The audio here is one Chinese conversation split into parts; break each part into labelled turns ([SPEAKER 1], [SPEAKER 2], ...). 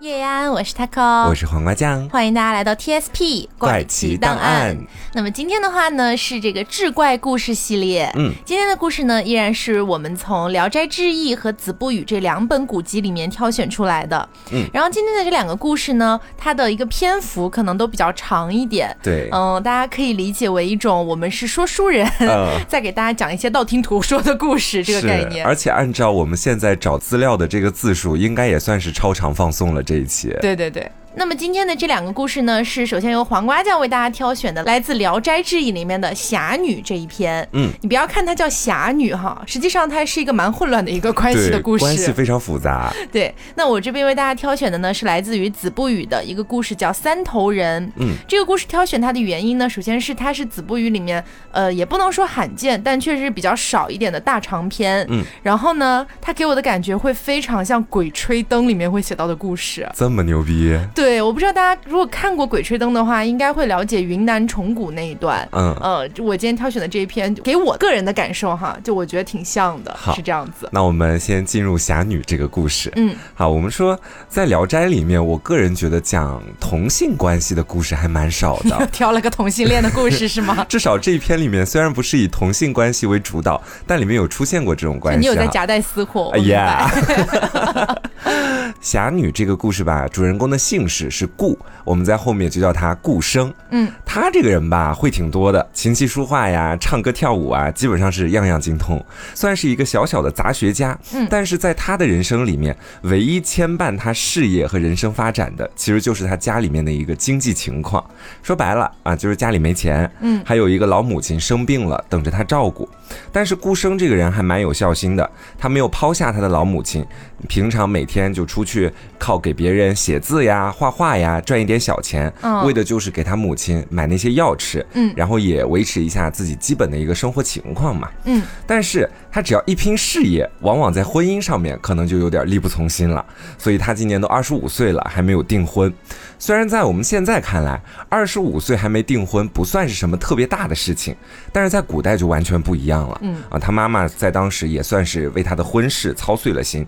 [SPEAKER 1] 叶安，我是 taco，
[SPEAKER 2] 我是黄瓜酱，
[SPEAKER 1] 欢迎大家来到 TSP
[SPEAKER 2] 怪奇档案。
[SPEAKER 1] 那么今天的话呢，是这个志怪故事系列。嗯，今天的故事呢，依然是我们从《聊斋志异》和《子不语》这两本古籍里面挑选出来的。嗯，然后今天的这两个故事呢，它的一个篇幅可能都比较长一点。
[SPEAKER 2] 对，
[SPEAKER 1] 嗯，大家可以理解为一种我们是说书人 在给大家讲一些道听途说的故事这个概念。
[SPEAKER 2] 而且按照我们现在找资料的这个字数，应该也算是超长放送了。这一期，
[SPEAKER 1] 对对对。那么今天的这两个故事呢，是首先由黄瓜酱为大家挑选的，来自《聊斋志异》里面的侠女这一篇。嗯，你不要看它叫侠女哈，实际上它是一个蛮混乱的一个关系的故事，
[SPEAKER 2] 关系非常复杂。
[SPEAKER 1] 对，那我这边为大家挑选的呢，是来自于《子不语》的一个故事，叫《三头人》。嗯，这个故事挑选它的原因呢，首先是它是《子不语》里面，呃，也不能说罕见，但确实是比较少一点的大长篇。嗯，然后呢，它给我的感觉会非常像《鬼吹灯》里面会写到的故事。
[SPEAKER 2] 这么牛逼？
[SPEAKER 1] 对，我不知道大家如果看过《鬼吹灯》的话，应该会了解云南虫谷那一段。嗯，呃，我今天挑选的这一篇，给我个人的感受哈，就我觉得挺像的，是这样子。
[SPEAKER 2] 那我们先进入侠女这个故事。嗯，好，我们说在《聊斋》里面，我个人觉得讲同性关系的故事还蛮少的。
[SPEAKER 1] 挑了个同性恋的故事是吗？
[SPEAKER 2] 至少这一篇里面虽然不是以同性关系为主导，但里面有出现过这种关系。
[SPEAKER 1] 你有在夹带私货？哎呀。
[SPEAKER 2] 侠女这个故事吧，主人公的姓氏是顾，我们在后面就叫他顾生。嗯，他这个人吧，会挺多的，琴棋书画呀，唱歌跳舞啊，基本上是样样精通，算是一个小小的杂学家。嗯，但是在他的人生里面，唯一牵绊他事业和人生发展的，其实就是他家里面的一个经济情况。说白了啊，就是家里没钱。嗯，还有一个老母亲生病了，等着他照顾。但是顾生这个人还蛮有孝心的，他没有抛下他的老母亲，平常每天就出去靠给别人写字呀、画画呀赚一点小钱，为的就是给他母亲买那些药吃，嗯，然后也维持一下自己基本的一个生活情况嘛，嗯。但是他只要一拼事业，往往在婚姻上面可能就有点力不从心了，所以他今年都二十五岁了，还没有订婚。虽然在我们现在看来，二十五岁还没订婚不算是什么特别大的事情，但是在古代就完全不一样了。嗯啊，他妈妈在当时也算是为他的婚事操碎了心。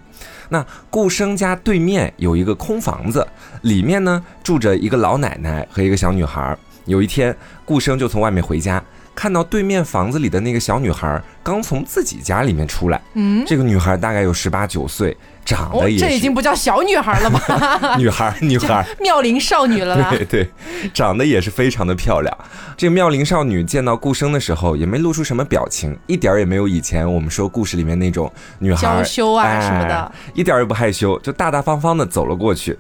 [SPEAKER 2] 那顾生家对面有一个空房子，里面呢住着一个老奶奶和一个小女孩。有一天，顾生就从外面回家，看到对面房子里的那个小女孩刚从自己家里面出来。嗯，这个女孩大概有十八九岁。长得也，
[SPEAKER 1] 这已经不叫小女孩了吧？
[SPEAKER 2] 女孩，女孩，
[SPEAKER 1] 妙龄少女了。
[SPEAKER 2] 对对，长得也是非常的漂亮。这个妙龄少女见到顾生的时候，也没露出什么表情，一点也没有以前我们说故事里面那种女孩
[SPEAKER 1] 娇羞啊什么的，
[SPEAKER 2] 一点也不害羞，就大大方方的走了过去。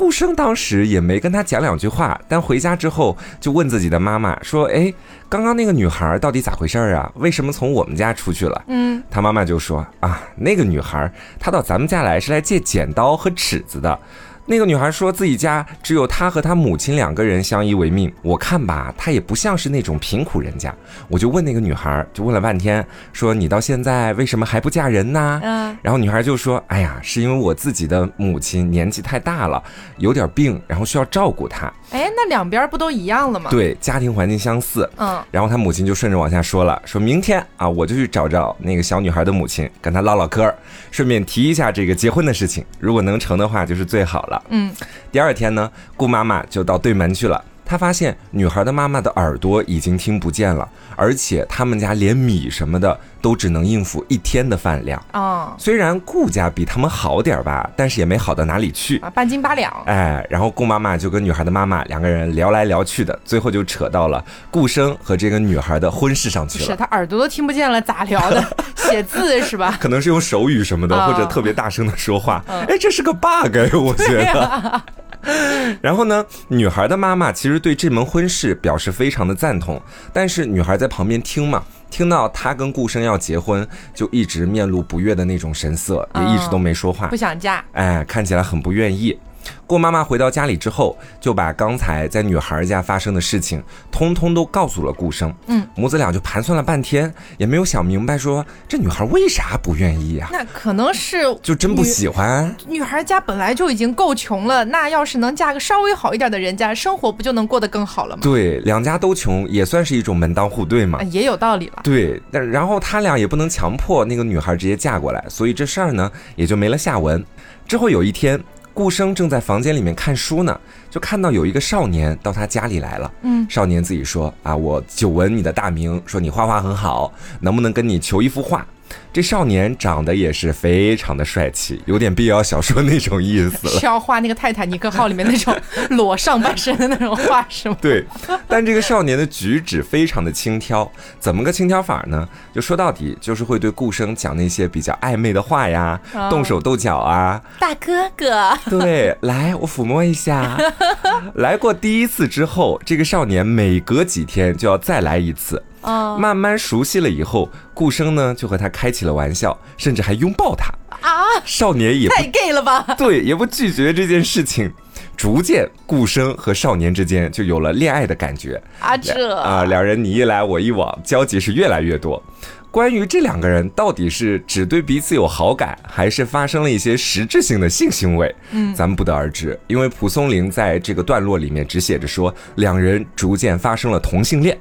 [SPEAKER 2] 顾生当时也没跟他讲两句话，但回家之后就问自己的妈妈说：“哎，刚刚那个女孩到底咋回事啊？为什么从我们家出去了？”嗯，他妈妈就说：“啊，那个女孩她到咱们家。”来是来借剪刀和尺子的。那个女孩说自己家只有她和她母亲两个人相依为命。我看吧，她也不像是那种贫苦人家。我就问那个女孩，就问了半天，说你到现在为什么还不嫁人呢？嗯，然后女孩就说：“哎呀，是因为我自己的母亲年纪太大了，有点病，然后需要照顾她。”
[SPEAKER 1] 哎，那两边不都一样了吗？
[SPEAKER 2] 对，家庭环境相似。嗯，然后她母亲就顺着往下说了，说明天啊，我就去找找那个小女孩的母亲，跟她唠唠嗑，顺便提一下这个结婚的事情。如果能成的话，就是最好了。嗯，第二天呢，顾妈妈就到对门去了。他发现女孩的妈妈的耳朵已经听不见了，而且他们家连米什么的都只能应付一天的饭量。哦，虽然顾家比他们好点吧，但是也没好到哪里去
[SPEAKER 1] 啊，半斤八两。
[SPEAKER 2] 哎，然后顾妈妈就跟女孩的妈妈两个人聊来聊去的，最后就扯到了顾生和这个女孩的婚事上去了。
[SPEAKER 1] 是他耳朵都听不见了，咋聊的？写字是吧？
[SPEAKER 2] 可能是用手语什么的，或者特别大声的说话。哎，这是个 bug，我觉得。然后呢，女孩的妈妈其实对这门婚事表示非常的赞同，但是女孩在旁边听嘛，听到她跟顾生要结婚，就一直面露不悦的那种神色，也一直都没说话，
[SPEAKER 1] 不想嫁，
[SPEAKER 2] 哎，看起来很不愿意。顾妈妈回到家里之后，就把刚才在女孩家发生的事情，通通都告诉了顾生。嗯，母子俩就盘算了半天，也没有想明白，说这女孩为啥不愿意啊？
[SPEAKER 1] 那可能是
[SPEAKER 2] 就真不喜欢。
[SPEAKER 1] 女孩家本来就已经够穷了，那要是能嫁个稍微好一点的人家，生活不就能过得更好了吗？
[SPEAKER 2] 对，两家都穷，也算是一种门当户对嘛。
[SPEAKER 1] 也有道理了。
[SPEAKER 2] 对，但然后他俩也不能强迫那个女孩直接嫁过来，所以这事儿呢也就没了下文。之后有一天。顾生正在房间里面看书呢，就看到有一个少年到他家里来了。嗯，少年自己说啊，我久闻你的大名，说你画画很好，能不能跟你求一幅画？这少年长得也是非常的帅气，有点必要小说那种意思了。
[SPEAKER 1] 是要画那个泰坦尼克号里面那种裸上半身的那种画是吗？
[SPEAKER 2] 对，但这个少年的举止非常的轻佻，怎么个轻佻法呢？就说到底就是会对顾生讲那些比较暧昧的话呀，动手动脚啊。
[SPEAKER 1] 大哥哥，
[SPEAKER 2] 对，来我抚摸一下。来过第一次之后，这个少年每隔几天就要再来一次。慢慢熟悉了以后，顾生呢就和他开起了玩笑，甚至还拥抱他啊！少年也
[SPEAKER 1] 太 gay 了吧？
[SPEAKER 2] 对，也不拒绝这件事情。逐渐，顾生和少年之间就有了恋爱的感觉
[SPEAKER 1] 啊！这
[SPEAKER 2] 啊，两人你一来我一往，交集是越来越多。关于这两个人到底是只对彼此有好感，还是发生了一些实质性的性行为，嗯，咱们不得而知。因为蒲松龄在这个段落里面只写着说，两人逐渐发生了同性恋。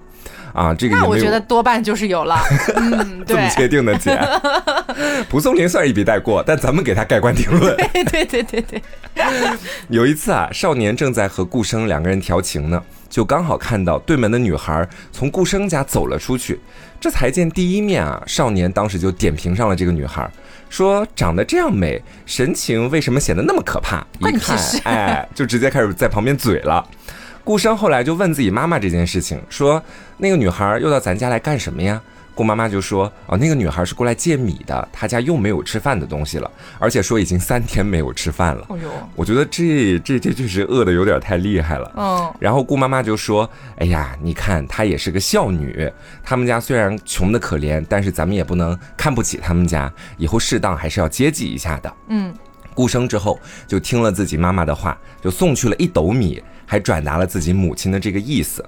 [SPEAKER 2] 啊，这个
[SPEAKER 1] 那我觉得多半就是有了，嗯，
[SPEAKER 2] 这么确定的姐，蒲松龄算一笔带过，但咱们给他盖棺定论。
[SPEAKER 1] 对对对对对。
[SPEAKER 2] 有一次啊，少年正在和顾生两个人调情呢，就刚好看到对门的女孩从顾生家走了出去，这才见第一面啊，少年当时就点评上了这个女孩，说长得这样美，神情为什么显得那么可怕？一看，哎，就直接开始在旁边嘴了。顾生后来就问自己妈妈这件事情，说那个女孩又到咱家来干什么呀？顾妈妈就说哦，那个女孩是过来借米的，她家又没有吃饭的东西了，而且说已经三天没有吃饭了。哎呦，我觉得这这这确实饿的有点太厉害了。嗯，然后顾妈妈就说，哎呀，你看她也是个孝女，他们家虽然穷的可怜，但是咱们也不能看不起他们家，以后适当还是要接济一下的。嗯，顾生之后就听了自己妈妈的话，就送去了一斗米。还转达了自己母亲的这个意思。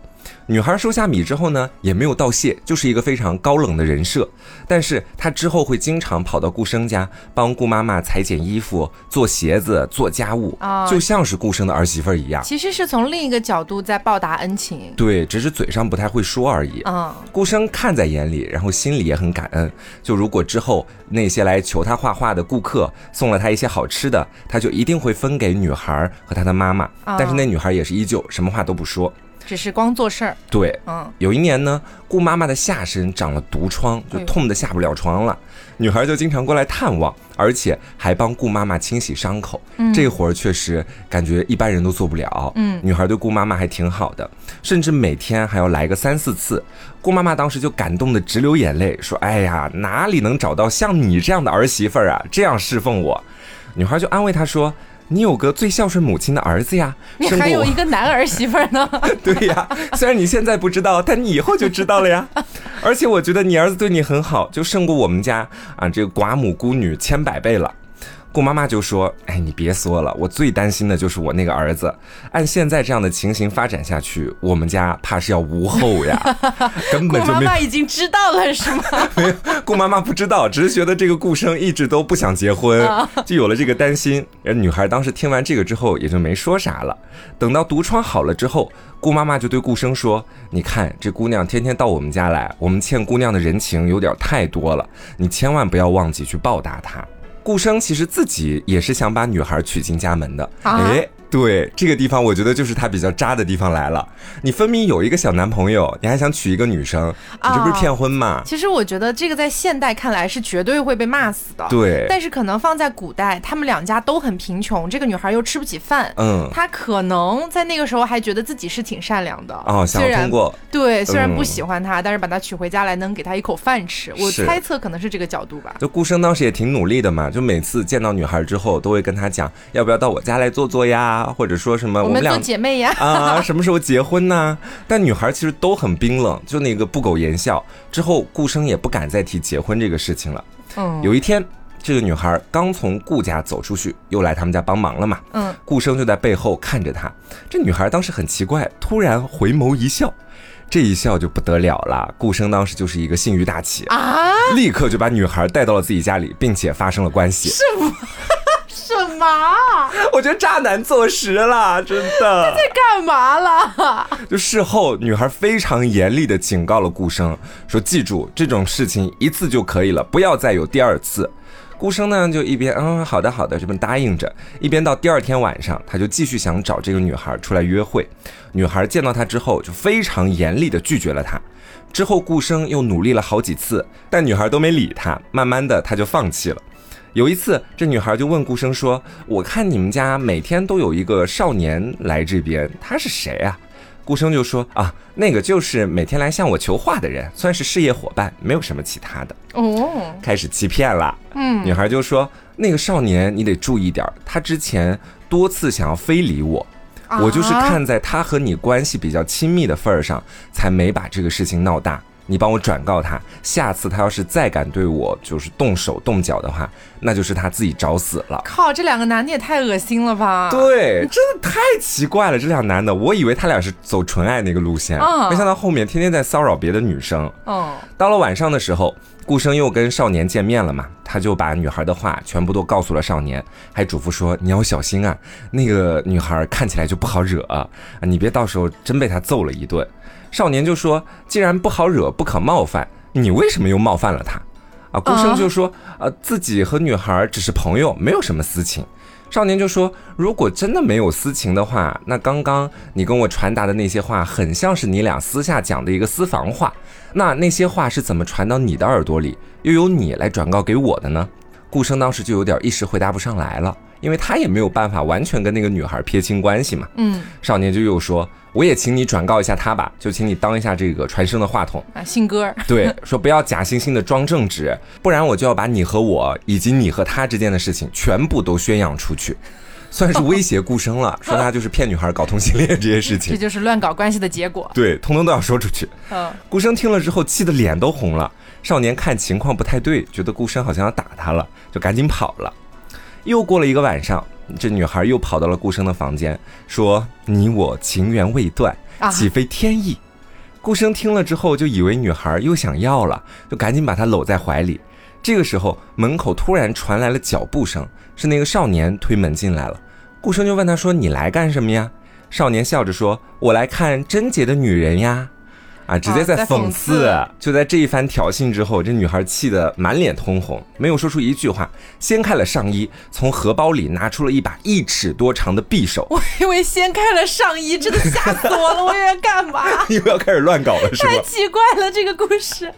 [SPEAKER 2] 女孩收下米之后呢，也没有道谢，就是一个非常高冷的人设。但是她之后会经常跑到顾生家，帮顾妈妈裁剪衣服、做鞋子、做家务，就像是顾生的儿媳妇一样。
[SPEAKER 1] 其实是从另一个角度在报答恩情。
[SPEAKER 2] 对，只是嘴上不太会说而已。嗯，顾生看在眼里，然后心里也很感恩。就如果之后那些来求他画画的顾客送了他一些好吃的，他就一定会分给女孩和她的妈妈。但是那女孩也是依旧什么话都不说。
[SPEAKER 1] 只是光做事儿。
[SPEAKER 2] 对，嗯，有一年呢，顾妈妈的下身长了毒疮，就痛得下不了床了。女孩就经常过来探望，而且还帮顾妈妈清洗伤口。这活儿确实感觉一般人都做不了。嗯，女孩对顾妈妈还挺好的，甚至每天还要来个三四次。顾妈妈当时就感动的直流眼泪，说：“哎呀，哪里能找到像你这样的儿媳妇儿啊？这样侍奉我。”女孩就安慰她说。你有个最孝顺母亲的儿子呀，
[SPEAKER 1] 你还有一个男儿媳妇呢。
[SPEAKER 2] 对呀，虽然你现在不知道，但你以后就知道了呀。而且我觉得你儿子对你很好，就胜过我们家啊这个寡母孤女千百倍了。顾妈妈就说：“哎，你别说了，我最担心的就是我那个儿子。按现在这样的情形发展下去，我们家怕是要无后呀。”根本就没。
[SPEAKER 1] 顾妈妈已经知道了是吗？
[SPEAKER 2] 没有，顾妈妈不知道，只是觉得这个顾生一直都不想结婚，就有了这个担心。而女孩当时听完这个之后，也就没说啥了。等到毒疮好了之后，顾妈妈就对顾生说：“你看这姑娘天天到我们家来，我们欠姑娘的人情有点太多了，你千万不要忘记去报答她。”顾生其实自己也是想把女孩娶进家门的，哎。对这个地方，我觉得就是他比较渣的地方来了。你分明有一个小男朋友，你还想娶一个女生，你这不是骗婚吗？
[SPEAKER 1] 其实我觉得这个在现代看来是绝对会被骂死的。
[SPEAKER 2] 对，
[SPEAKER 1] 但是可能放在古代，他们两家都很贫穷，这个女孩又吃不起饭，嗯，她可能在那个时候还觉得自己是挺善良的
[SPEAKER 2] 哦，想通过
[SPEAKER 1] 对，虽然不喜欢他，但是把他娶回家来能给他一口饭吃。我猜测可能是这个角度吧。
[SPEAKER 2] 就顾生当时也挺努力的嘛，就每次见到女孩之后，都会跟她讲，要不要到我家来坐坐呀，或者说什么。我
[SPEAKER 1] 们俩姐妹呀
[SPEAKER 2] 啊！什么时候结婚呢？但女孩其实都很冰冷，就那个不苟言笑。之后顾生也不敢再提结婚这个事情了。嗯，有一天，这个女孩刚从顾家走出去，又来他们家帮忙了嘛。嗯，顾生就在背后看着她。这女孩当时很奇怪，突然回眸一笑，这一笑就不得了了。顾生当时就是一个性欲大起啊，立刻就把女孩带到了自己家里，并且发生了关系。
[SPEAKER 1] 是吗？什么？
[SPEAKER 2] 我觉得渣男坐实了，真的。
[SPEAKER 1] 他在干嘛了？
[SPEAKER 2] 就事后，女孩非常严厉的警告了顾生，说：“记住这种事情一次就可以了，不要再有第二次。”顾生呢就一边嗯好的好的这么答应着，一边到第二天晚上，他就继续想找这个女孩出来约会。女孩见到他之后就非常严厉的拒绝了他。之后顾生又努力了好几次，但女孩都没理他。慢慢的他就放弃了。有一次，这女孩就问顾生说：“我看你们家每天都有一个少年来这边，他是谁啊？”顾生就说：“啊，那个就是每天来向我求画的人，算是事业伙伴，没有什么其他的。”哦，开始欺骗了。嗯，女孩就说：“那个少年你得注意点，他之前多次想要非礼我，我就是看在他和你关系比较亲密的份儿上，才没把这个事情闹大。”你帮我转告他，下次他要是再敢对我就是动手动脚的话，那就是他自己找死了。
[SPEAKER 1] 靠，这两个男的也太恶心了吧！
[SPEAKER 2] 对，真的太奇怪了，这俩男的，我以为他俩是走纯爱那个路线，没想到后面天天在骚扰别的女生。嗯，到了晚上的时候，顾生又跟少年见面了嘛，他就把女孩的话全部都告诉了少年，还嘱咐说你要小心啊，那个女孩看起来就不好惹啊，你别到时候真被他揍了一顿。少年就说：“既然不好惹，不可冒犯，你为什么又冒犯了他？”啊，顾生就说：“呃，自己和女孩只是朋友，没有什么私情。”少年就说：“如果真的没有私情的话，那刚刚你跟我传达的那些话，很像是你俩私下讲的一个私房话。那那些话是怎么传到你的耳朵里，又由你来转告给我的呢？”顾生当时就有点一时回答不上来了，因为他也没有办法完全跟那个女孩撇清关系嘛。嗯，少年就又说。我也请你转告一下他吧，就请你当一下这个传声的话筒
[SPEAKER 1] 啊，信鸽
[SPEAKER 2] 对，说不要假惺惺的装正直，不然我就要把你和我以及你和他之间的事情全部都宣扬出去，算是威胁顾生了，说他就是骗女孩搞同性恋这些事情，
[SPEAKER 1] 这就是乱搞关系的结果，
[SPEAKER 2] 对，通通都要说出去。嗯，顾生听了之后气得脸都红了，少年看情况不太对，觉得顾生好像要打他了，就赶紧跑了。又过了一个晚上。这女孩又跑到了顾生的房间，说：“你我情缘未断，岂非天意？”顾生听了之后，就以为女孩又想要了，就赶紧把她搂在怀里。这个时候，门口突然传来了脚步声，是那个少年推门进来了。顾生就问他说：“你来干什么呀？”少年笑着说：“我来看贞洁的女人呀。”啊！直接在讽刺，就在这一番挑衅之后，这女孩气得满脸通红，没有说出一句话，掀开了上衣，从荷包里拿出了一把一尺多长的匕首。
[SPEAKER 1] 我以为掀开了上衣，真的吓死我了！我以为干嘛？
[SPEAKER 2] 你又要开始乱搞了，是吧？
[SPEAKER 1] 太奇怪了，这个故事。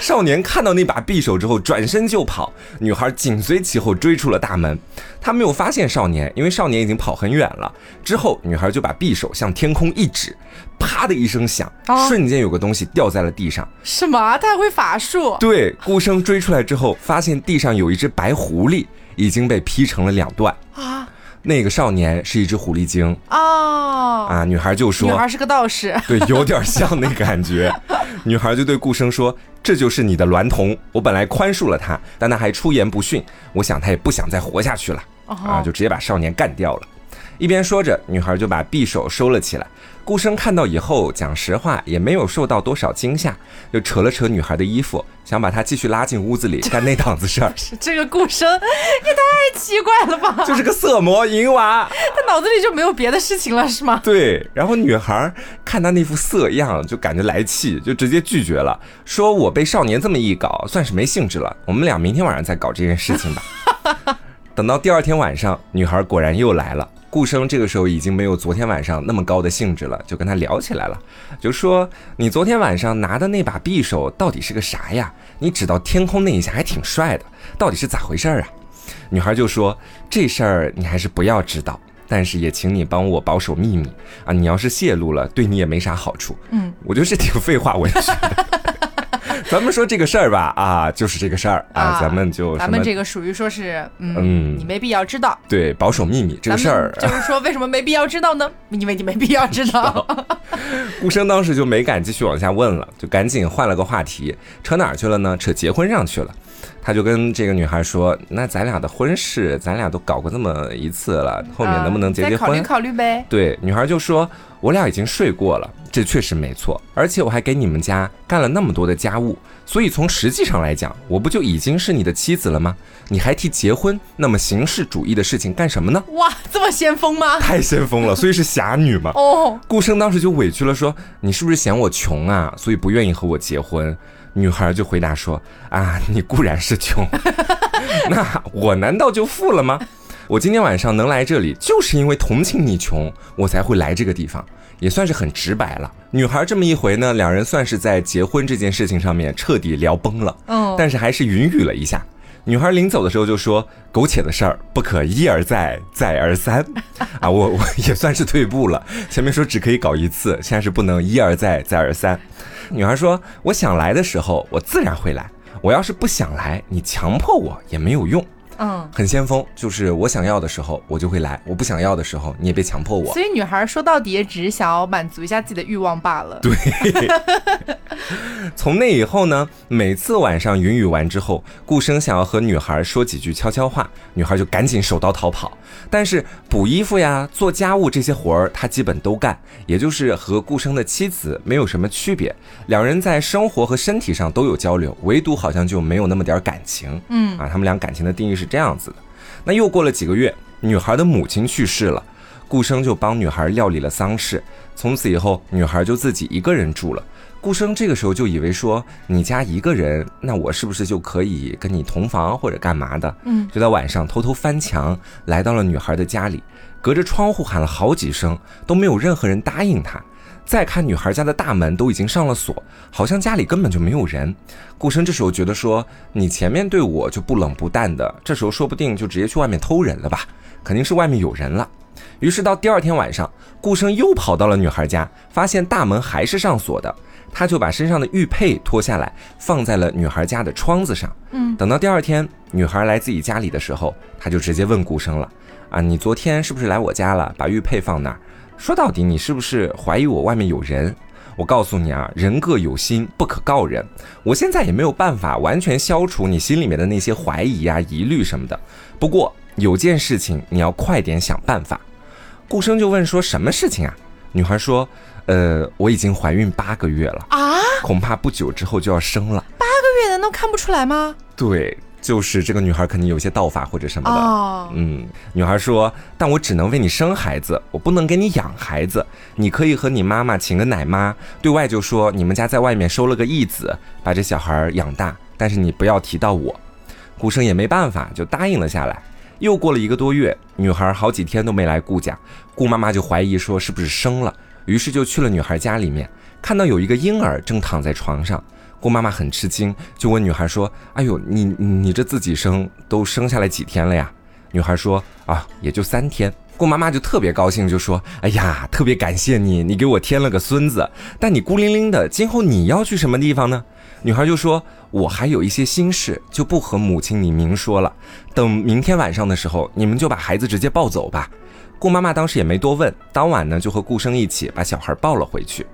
[SPEAKER 2] 少年看到那把匕首之后，转身就跑，女孩紧随其后追出了大门。他没有发现少年，因为少年已经跑很远了。之后，女孩就把匕首向天空一指。啪的一声响，瞬间有个东西掉在了地上。
[SPEAKER 1] 什么？他还会法术？
[SPEAKER 2] 对，顾生追出来之后，发现地上有一只白狐狸，已经被劈成了两段。啊，那个少年是一只狐狸精。哦，啊，女孩就说，
[SPEAKER 1] 女孩是个道士。
[SPEAKER 2] 对，有点像那感觉。女孩就对顾生说：“这就是你的娈童，我本来宽恕了他，但他还出言不逊，我想他也不想再活下去了。啊，就直接把少年干掉了。”一边说着，女孩就把匕首收了起来。顾生看到以后，讲实话也没有受到多少惊吓，就扯了扯女孩的衣服，想把她继续拉进屋子里 干那档子事儿。
[SPEAKER 1] 这个顾生也太奇怪了吧？
[SPEAKER 2] 就是个色魔淫娃，
[SPEAKER 1] 他脑子里就没有别的事情了是吗？
[SPEAKER 2] 对。然后女孩看他那副色样，就感觉来气，就直接拒绝了，说我被少年这么一搞，算是没兴致了。我们俩明天晚上再搞这件事情吧。等到第二天晚上，女孩果然又来了。顾生这个时候已经没有昨天晚上那么高的兴致了，就跟他聊起来了，就说：“你昨天晚上拿的那把匕首到底是个啥呀？你指到天空那一下还挺帅的，到底是咋回事啊？”女孩就说：“这事儿你还是不要知道，但是也请你帮我保守秘密啊！你要是泄露了，对你也没啥好处。”嗯，我觉得这挺废话文学。咱们说这个事儿吧，啊，就是这个事儿啊，咱们就
[SPEAKER 1] 咱们这个属于说是，嗯，你没必要知道，
[SPEAKER 2] 对，保守秘密这个事儿，
[SPEAKER 1] 就是说为什么没必要知道呢？因 为你没必要知道。
[SPEAKER 2] 顾生当时就没敢继续往下问了，就赶紧换了个话题，扯哪儿去了呢？扯结婚上去了。他就跟这个女孩说：“那咱俩的婚事，咱俩都搞过这么一次了，后面能不能结结婚？
[SPEAKER 1] 考虑考虑呗。”
[SPEAKER 2] 对，女孩就说：“我俩已经睡过了，这确实没错，而且我还给你们家干了那么多的家务，所以从实际上来讲，我不就已经是你的妻子了吗？你还提结婚那么形式主义的事情干什么呢？”
[SPEAKER 1] 哇，这么先锋吗？
[SPEAKER 2] 太先锋了，所以是侠女嘛。哦，顾生当时就委屈了，说：“你是不是嫌我穷啊，所以不愿意和我结婚？”女孩就回答说：“啊，你固然是穷，那我难道就富了吗？我今天晚上能来这里，就是因为同情你穷，我才会来这个地方，也算是很直白了。”女孩这么一回呢，两人算是在结婚这件事情上面彻底聊崩了。嗯，但是还是云雨了一下。女孩临走的时候就说：“苟且的事儿不可一而再，再而三。”啊，我我也算是退步了。前面说只可以搞一次，现在是不能一而再，再而三。女孩说：“我想来的时候，我自然会来。我要是不想来，你强迫我也没有用。”嗯，很先锋，就是我想要的时候我就会来，我不想要的时候你也别强迫我。
[SPEAKER 1] 所以女孩说到底也只是想要满足一下自己的欲望罢了。
[SPEAKER 2] 对。从那以后呢，每次晚上云雨完之后，顾生想要和女孩说几句悄悄话，女孩就赶紧手刀逃跑。但是补衣服呀、做家务这些活儿，他基本都干，也就是和顾生的妻子没有什么区别。两人在生活和身体上都有交流，唯独好像就没有那么点感情。嗯啊，他们俩感情的定义是这样子的。那又过了几个月，女孩的母亲去世了，顾生就帮女孩料理了丧事。从此以后，女孩就自己一个人住了。顾生这个时候就以为说，你家一个人，那我是不是就可以跟你同房或者干嘛的？嗯，就在晚上偷偷翻墙来到了女孩的家里，隔着窗户喊了好几声，都没有任何人答应他。再看女孩家的大门都已经上了锁，好像家里根本就没有人。顾生这时候觉得说，你前面对我就不冷不淡的，这时候说不定就直接去外面偷人了吧？肯定是外面有人了。于是到第二天晚上，顾生又跑到了女孩家，发现大门还是上锁的。他就把身上的玉佩脱下来，放在了女孩家的窗子上。嗯，等到第二天女孩来自己家里的时候，他就直接问顾生了：“啊，你昨天是不是来我家了？把玉佩放那儿？说到底，你是不是怀疑我外面有人？我告诉你啊，人各有心，不可告人。我现在也没有办法完全消除你心里面的那些怀疑啊、疑虑什么的。不过有件事情你要快点想办法。”顾生就问说：“什么事情啊？”女孩说。呃，我已经怀孕八个月了啊，恐怕不久之后就要生了。
[SPEAKER 1] 八个月难道看不出来吗？
[SPEAKER 2] 对，就是这个女孩肯定有些道法或者什么的。哦，嗯，女孩说，但我只能为你生孩子，我不能给你养孩子。你可以和你妈妈请个奶妈，对外就说你们家在外面收了个义子，把这小孩养大，但是你不要提到我。顾生也没办法，就答应了下来。又过了一个多月，女孩好几天都没来顾家，顾妈妈就怀疑说是不是生了。于是就去了女孩家里面，看到有一个婴儿正躺在床上，顾妈妈很吃惊，就问女孩说：“哎呦，你你这自己生都生下来几天了呀？”女孩说：“啊，也就三天。”顾妈妈就特别高兴，就说：“哎呀，特别感谢你，你给我添了个孙子。但你孤零零的，今后你要去什么地方呢？”女孩就说：“我还有一些心事，就不和母亲你明说了。等明天晚上的时候，你们就把孩子直接抱走吧。”顾妈妈当时也没多问，当晚呢就和顾生一起把小孩抱了回去。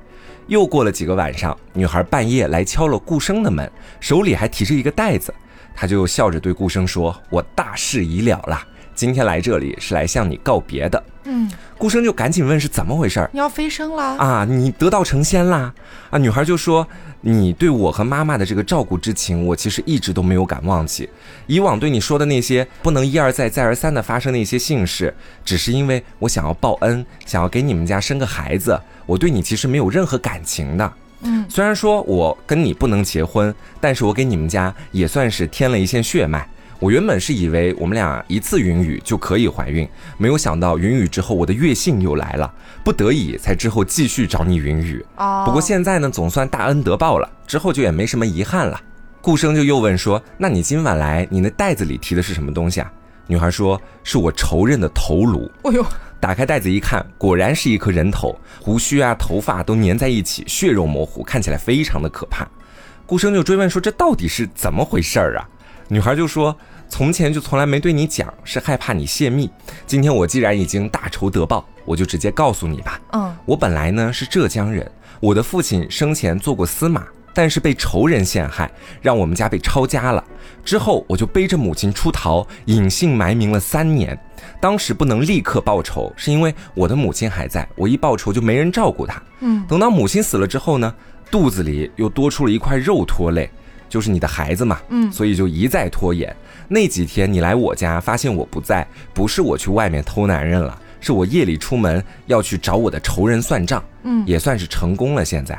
[SPEAKER 2] 又过了几个晚上，女孩半夜来敲了顾生的门，手里还提着一个袋子，她就笑着对顾生说：“我大事已了啦，今天来这里是来向你告别的。”嗯，顾生就赶紧问是怎么回事儿？
[SPEAKER 1] 你要飞升啦？
[SPEAKER 2] 啊，你得道成仙啦？啊，女孩就说：“你对我和妈妈的这个照顾之情，我其实一直都没有敢忘记。以往对你说的那些不能一而再再而三的发生的一些幸事，只是因为我想要报恩，想要给你们家生个孩子。我对你其实没有任何感情的。嗯，虽然说我跟你不能结婚，但是我给你们家也算是添了一线血脉。”我原本是以为我们俩一次云雨就可以怀孕，没有想到云雨之后我的月信又来了，不得已才之后继续找你云雨。哦，不过现在呢，总算大恩得报了，之后就也没什么遗憾了。顾生就又问说：“那你今晚来，你那袋子里提的是什么东西啊？”女孩说：“是我仇人的头颅。”哎呦，打开袋子一看，果然是一颗人头，胡须啊、头发都粘在一起，血肉模糊，看起来非常的可怕。顾生就追问说：“这到底是怎么回事儿啊？”女孩就说：“从前就从来没对你讲，是害怕你泄密。今天我既然已经大仇得报，我就直接告诉你吧。嗯，我本来呢是浙江人，我的父亲生前做过司马，但是被仇人陷害，让我们家被抄家了。之后我就背着母亲出逃，隐姓埋名了三年。当时不能立刻报仇，是因为我的母亲还在，我一报仇就没人照顾她。嗯，等到母亲死了之后呢，肚子里又多出了一块肉拖累。”就是你的孩子嘛，嗯，所以就一再拖延。那几天你来我家，发现我不在，不是我去外面偷男人了，是我夜里出门要去找我的仇人算账，嗯，也算是成功了。现在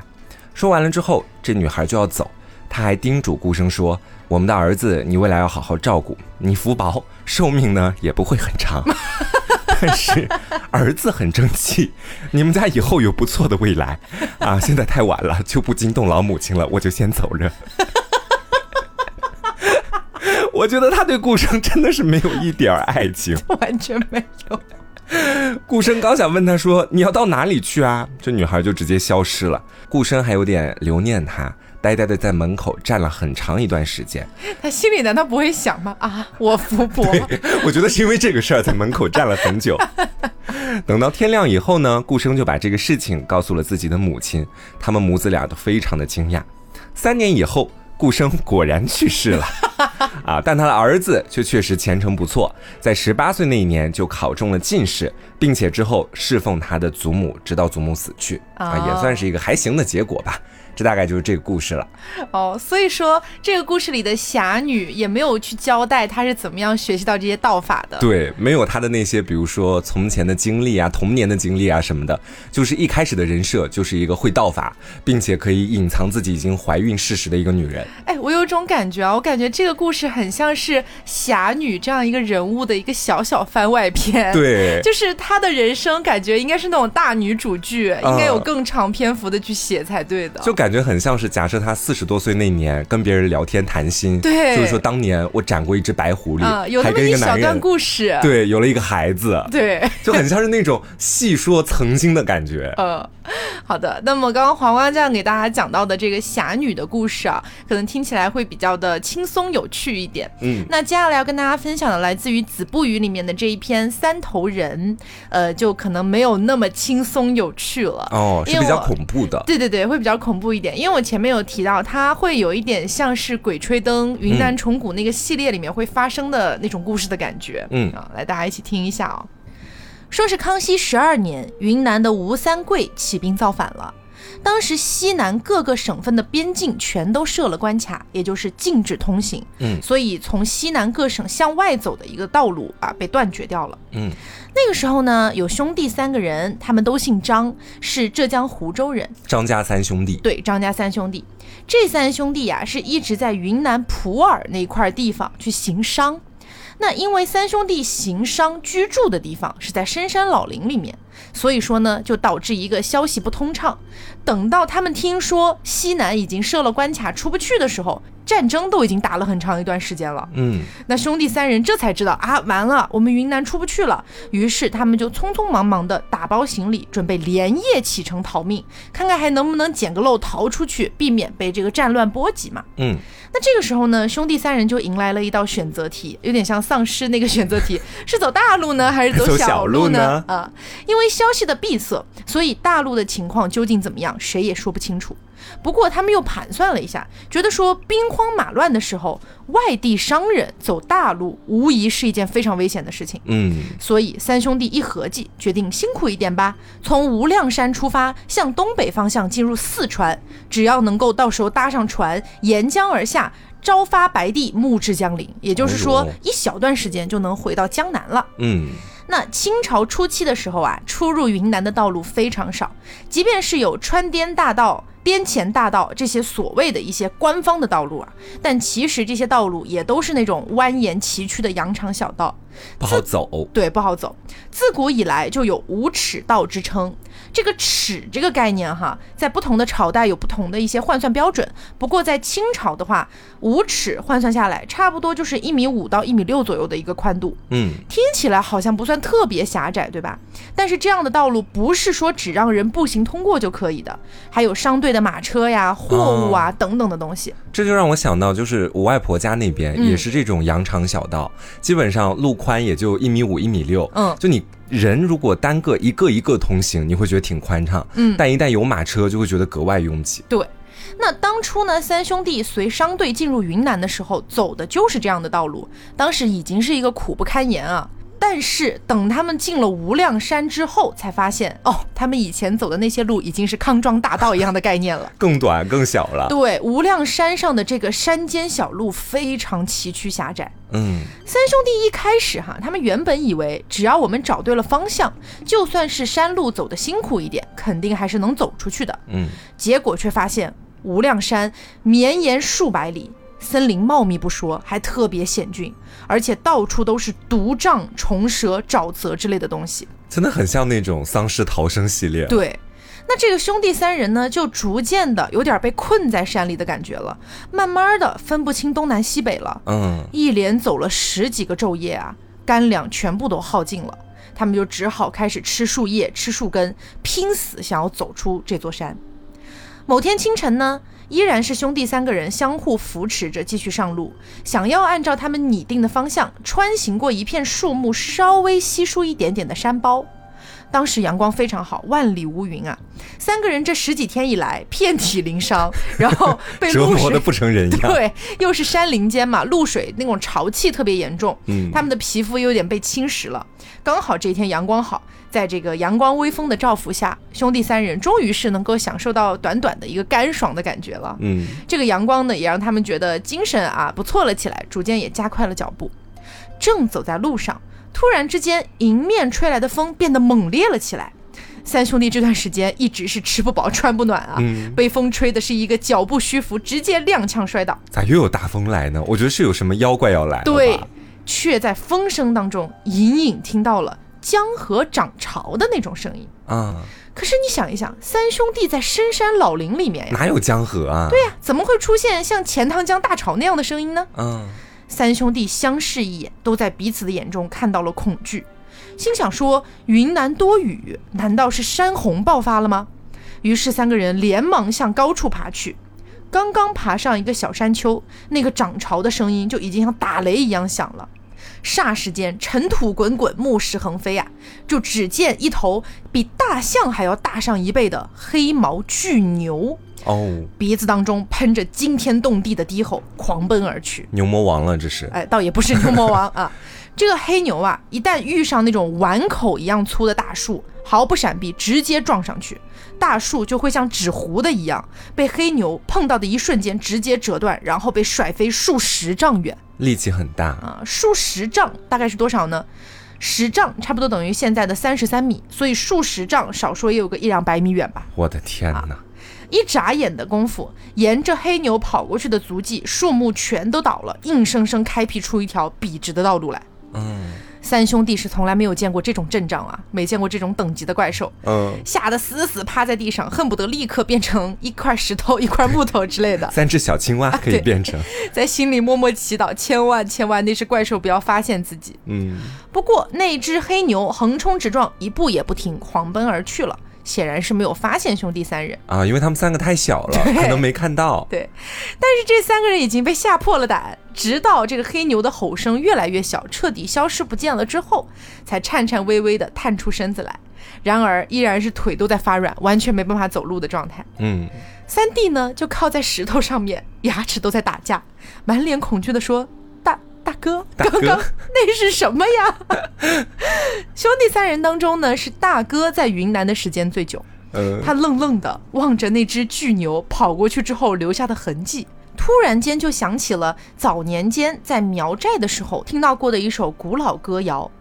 [SPEAKER 2] 说完了之后，这女孩就要走，他还叮嘱顾生说：“我们的儿子，你未来要好好照顾，你福薄，寿命呢也不会很长。但是儿子很争气，你们家以后有不错的未来啊！现在太晚了，就不惊动老母亲了，我就先走了。”我觉得他对顾生真的是没有一点爱情，
[SPEAKER 1] 完全没有。
[SPEAKER 2] 顾生刚想问他说：“你要到哪里去啊？”这女孩就直接消失了。顾生还有点留念他，呆呆的在门口站了很长一段时间。
[SPEAKER 1] 他心里难道不会想吗？啊，我福伯。
[SPEAKER 2] 我觉得是因为这个事儿在门口站了很久。等到天亮以后呢，顾生就把这个事情告诉了自己的母亲，他们母子俩都非常的惊讶。三年以后。顾生果然去世了，啊，但他的儿子却确实前程不错，在十八岁那一年就考中了进士，并且之后侍奉他的祖母，直到祖母死去，啊，也算是一个还行的结果吧。这大概就是这个故事了。
[SPEAKER 1] 哦，所以说这个故事里的侠女也没有去交代她是怎么样学习到这些道法的。
[SPEAKER 2] 对，没有她的那些，比如说从前的经历啊、童年的经历啊什么的，就是一开始的人设就是一个会道法，并且可以隐藏自己已经怀孕事实的一个女人。
[SPEAKER 1] 哎，我有种感觉啊，我感觉这个故事很像是侠女这样一个人物的一个小小番外篇。
[SPEAKER 2] 对，
[SPEAKER 1] 就是她的人生感觉应该是那种大女主剧，应该有更长篇幅的去写才对的。
[SPEAKER 2] 就感。感觉很像是假设他四十多岁那年跟别人聊天谈心，
[SPEAKER 1] 对，
[SPEAKER 2] 就是说当年我斩过一只白狐狸，
[SPEAKER 1] 有那么一小段故事，
[SPEAKER 2] 对，有了一个孩子，
[SPEAKER 1] 对，
[SPEAKER 2] 就很像是那种细说曾经的感觉。
[SPEAKER 1] 嗯，好的。那么刚刚黄瓜酱给大家讲到的这个侠女的故事啊，可能听起来会比较的轻松有趣一点。嗯，那接下来要跟大家分享的来自于《子不语》里面的这一篇《三头人》，呃，就可能没有那么轻松有趣了。哦，
[SPEAKER 2] 是比较恐怖的。
[SPEAKER 1] 对对对，会比较恐怖。一点，因为我前面有提到，它会有一点像是《鬼吹灯》云南虫谷那个系列里面会发生的那种故事的感觉。嗯啊，来大家一起听一下哦。说是康熙十二年，云南的吴三桂起兵造反了。当时西南各个省份的边境全都设了关卡，也就是禁止通行。嗯，所以从西南各省向外走的一个道路啊，被断绝掉了。嗯，那个时候呢，有兄弟三个人，他们都姓张，是浙江湖州人。
[SPEAKER 2] 张家三兄弟。
[SPEAKER 1] 对，张家三兄弟。这三兄弟呀，是一直在云南普洱那块地方去行商。那因为三兄弟行商居住的地方是在深山老林里面。所以说呢，就导致一个消息不通畅。等到他们听说西南已经设了关卡，出不去的时候，战争都已经打了很长一段时间了。嗯，那兄弟三人这才知道啊，完了，我们云南出不去了。于是他们就匆匆忙忙的打包行李，准备连夜启程逃命，看看还能不能捡个漏逃出去，避免被这个战乱波及嘛。嗯，那这个时候呢，兄弟三人就迎来了一道选择题，有点像丧尸那个选择题，是走大路呢，还是走小路呢？啊，因为消息的闭塞，所以大陆的情况究竟怎么样？谁也说不清楚。不过他们又盘算了一下，觉得说兵荒马乱的时候，外地商人走大路无疑是一件非常危险的事情。嗯，所以三兄弟一合计，决定辛苦一点吧，从无量山出发，向东北方向进入四川。只要能够到时候搭上船，沿江而下，朝发白帝，暮至江陵，也就是说一小段时间就能回到江南了。嗯。那清朝初期的时候啊，出入云南的道路非常少，即便是有川滇大道。边前大道这些所谓的一些官方的道路啊，但其实这些道路也都是那种蜿蜒崎岖的羊肠小道，
[SPEAKER 2] 不好走。
[SPEAKER 1] 对，不好走。自古以来就有无耻道之称。这个尺这个概念哈，在不同的朝代有不同的一些换算标准。不过在清朝的话，五尺换算下来，差不多就是一米五到一米六左右的一个宽度。嗯，听起来好像不算特别狭窄，对吧？但是这样的道路不是说只让人步行通过就可以的，还有商队的马车呀、货物啊等等的东西。
[SPEAKER 2] 这就让我想到，就是我外婆家那边也是这种羊肠小道，基本上路宽也就一米五、一米六。嗯，就你。人如果单个一个一个通行，你会觉得挺宽敞，嗯，但一旦有马车，就会觉得格外拥挤。
[SPEAKER 1] 对，那当初呢，三兄弟随商队进入云南的时候，走的就是这样的道路，当时已经是一个苦不堪言啊。但是等他们进了无量山之后，才发现哦，他们以前走的那些路已经是康庄大道一样的概念了，
[SPEAKER 2] 更短更小了。
[SPEAKER 1] 对，无量山上的这个山间小路非常崎岖狭窄。嗯，三兄弟一开始哈，他们原本以为只要我们找对了方向，就算是山路走的辛苦一点，肯定还是能走出去的。嗯，结果却发现无量山绵延数百里，森林茂密不说，还特别险峻，而且到处都是毒瘴、虫蛇、沼泽之类的东西，
[SPEAKER 2] 真的很像那种丧尸逃生系列。
[SPEAKER 1] 对。那这个兄弟三人呢，就逐渐的有点被困在山里的感觉了，慢慢的分不清东南西北了。嗯，一连走了十几个昼夜啊，干粮全部都耗尽了，他们就只好开始吃树叶、吃树根，拼死想要走出这座山。某天清晨呢，依然是兄弟三个人相互扶持着继续上路，想要按照他们拟定的方向穿行过一片树木稍微稀疏一点点的山包。当时阳光非常好，万里无云啊！三个人这十几天以来遍体鳞伤，然后被
[SPEAKER 2] 折磨的不成人样。
[SPEAKER 1] 对，又是山林间嘛，露水那种潮气特别严重，嗯，他们的皮肤有点被侵蚀了。刚好这一天阳光好，在这个阳光微风的照拂下，兄弟三人终于是能够享受到短短的一个干爽的感觉了。嗯，这个阳光呢，也让他们觉得精神啊不错了起来，逐渐也加快了脚步。正走在路上。突然之间，迎面吹来的风变得猛烈了起来。三兄弟这段时间一直是吃不饱穿不暖啊，被风吹的是一个脚步虚浮，直接踉跄摔倒。
[SPEAKER 2] 咋又有大风来呢？我觉得是有什么妖怪要来。
[SPEAKER 1] 对，却在风声当中隐隐听到了江河涨潮的那种声音啊。可是你想一想，三兄弟在深山老林里面呀，
[SPEAKER 2] 哪有江河啊？
[SPEAKER 1] 对呀，怎么会出现像钱塘江大潮那样的声音呢？嗯。三兄弟相视一眼，都在彼此的眼中看到了恐惧，心想说：“云南多雨，难道是山洪爆发了吗？”于是三个人连忙向高处爬去。刚刚爬上一个小山丘，那个涨潮的声音就已经像打雷一样响了。霎时间，尘土滚滚，木石横飞啊！就只见一头比大象还要大上一倍的黑毛巨牛。哦，鼻子当中喷着惊天动地的低吼，狂奔而去。
[SPEAKER 2] 牛魔王了，这是？
[SPEAKER 1] 哎，倒也不是牛魔王 啊。这个黑牛啊，一旦遇上那种碗口一样粗的大树，毫不闪避，直接撞上去，大树就会像纸糊的一样，被黑牛碰到的一瞬间直接折断，然后被甩飞数十丈远。
[SPEAKER 2] 力气很大
[SPEAKER 1] 啊，数十丈大概是多少呢？十丈差不多等于现在的三十三米，所以数十丈少说也有个一两百米远吧。
[SPEAKER 2] 我的天哪！
[SPEAKER 1] 一眨眼的功夫，沿着黑牛跑过去的足迹，树木全都倒了，硬生生开辟出一条笔直的道路来。嗯，三兄弟是从来没有见过这种阵仗啊，没见过这种等级的怪兽。嗯，吓得死死趴在地上，恨不得立刻变成一块石头、一块木头之类的。
[SPEAKER 2] 三只小青蛙可以变成，
[SPEAKER 1] 在心里默默祈祷，千万千万那只怪兽不要发现自己。嗯，不过那只黑牛横冲直撞，一步也不停，狂奔而去了。显然是没有发现兄弟三人
[SPEAKER 2] 啊，因为他们三个太小了，可能没看到。
[SPEAKER 1] 对，但是这三个人已经被吓破了胆，直到这个黑牛的吼声越来越小，彻底消失不见了之后，才颤颤巍巍地探出身子来。然而依然是腿都在发软，完全没办法走路的状态。嗯，三弟呢就靠在石头上面，牙齿都在打架，满脸恐惧地说。大哥，刚刚那是什么呀？兄弟三人当中呢，是大哥在云南的时间最久。他愣愣的望着那只巨牛跑过去之后留下的痕迹，突然间就想起了早年间在苗寨的时候听到过的一首古老歌谣，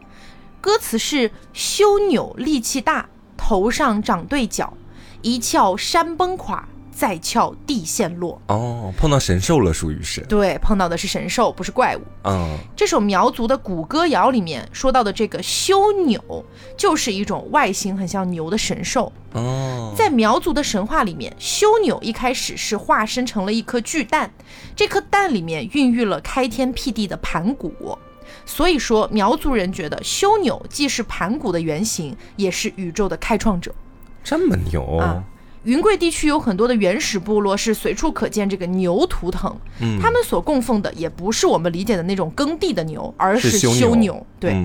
[SPEAKER 1] 歌词是：修扭力气大，头上长对角，一翘山崩垮。再撬地陷落
[SPEAKER 2] 哦，碰到神兽了，属于是
[SPEAKER 1] 对，碰到的是神兽，不是怪物。嗯，这首苗族的古歌谣里面说到的这个修纽，就是一种外形很像牛的神兽。哦，在苗族的神话里面，修纽一开始是化身成了一颗巨蛋，这颗蛋里面孕育了开天辟地的盘古，所以说苗族人觉得修纽既是盘古的原型，也是宇宙的开创者。
[SPEAKER 2] 这么牛啊！
[SPEAKER 1] 云贵地区有很多的原始部落，是随处可见这个牛图腾。嗯，他们所供奉的也不是我们理解的那种耕地的牛，而是修牛。对。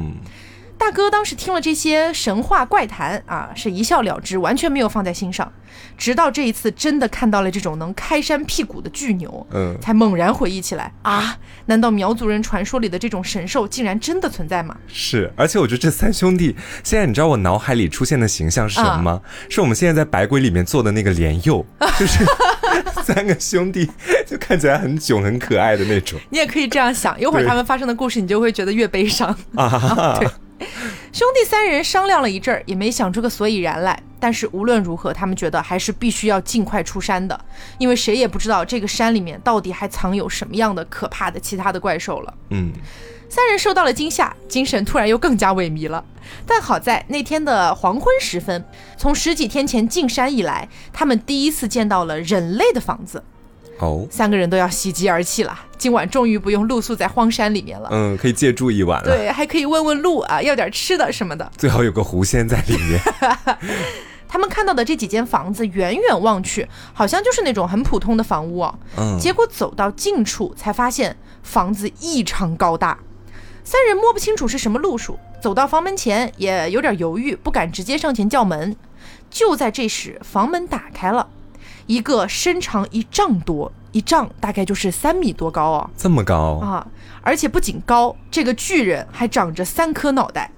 [SPEAKER 1] 大哥当时听了这些神话怪谈啊，是一笑了之，完全没有放在心上。直到这一次真的看到了这种能开山辟谷的巨牛，嗯，才猛然回忆起来啊，难道苗族人传说里的这种神兽竟然真的存在吗？
[SPEAKER 2] 是，而且我觉得这三兄弟，现在你知道我脑海里出现的形象是什么吗？是我们现在在百鬼里面做的那个莲幼，就是 三个兄弟，就看起来很囧、很可爱的那种。
[SPEAKER 1] 你也可以这样想，一会儿他们发生的故事，你就会觉得越悲伤啊。对。兄弟三人商量了一阵儿，也没想出个所以然来。但是无论如何，他们觉得还是必须要尽快出山的，因为谁也不知道这个山里面到底还藏有什么样的可怕的其他的怪兽了。嗯，三人受到了惊吓，精神突然又更加萎靡了。但好在那天的黄昏时分，从十几天前进山以来，他们第一次见到了人类的房子。哦，三个人都要喜极而泣了。今晚终于不用露宿在荒山里面了。
[SPEAKER 2] 嗯，可以借住一晚了。
[SPEAKER 1] 对，还可以问问路啊，要点吃的什么的。
[SPEAKER 2] 最好有个狐仙在里面。
[SPEAKER 1] 他们看到的这几间房子，远远望去，好像就是那种很普通的房屋哦。嗯。结果走到近处，才发现房子异常高大。三人摸不清楚是什么路数，走到房门前也有点犹豫，不敢直接上前叫门。就在这时，房门打开了。一个身长一丈多，一丈大概就是三米多高啊，
[SPEAKER 2] 这么高
[SPEAKER 1] 啊！而且不仅高，这个巨人还长着三颗脑袋，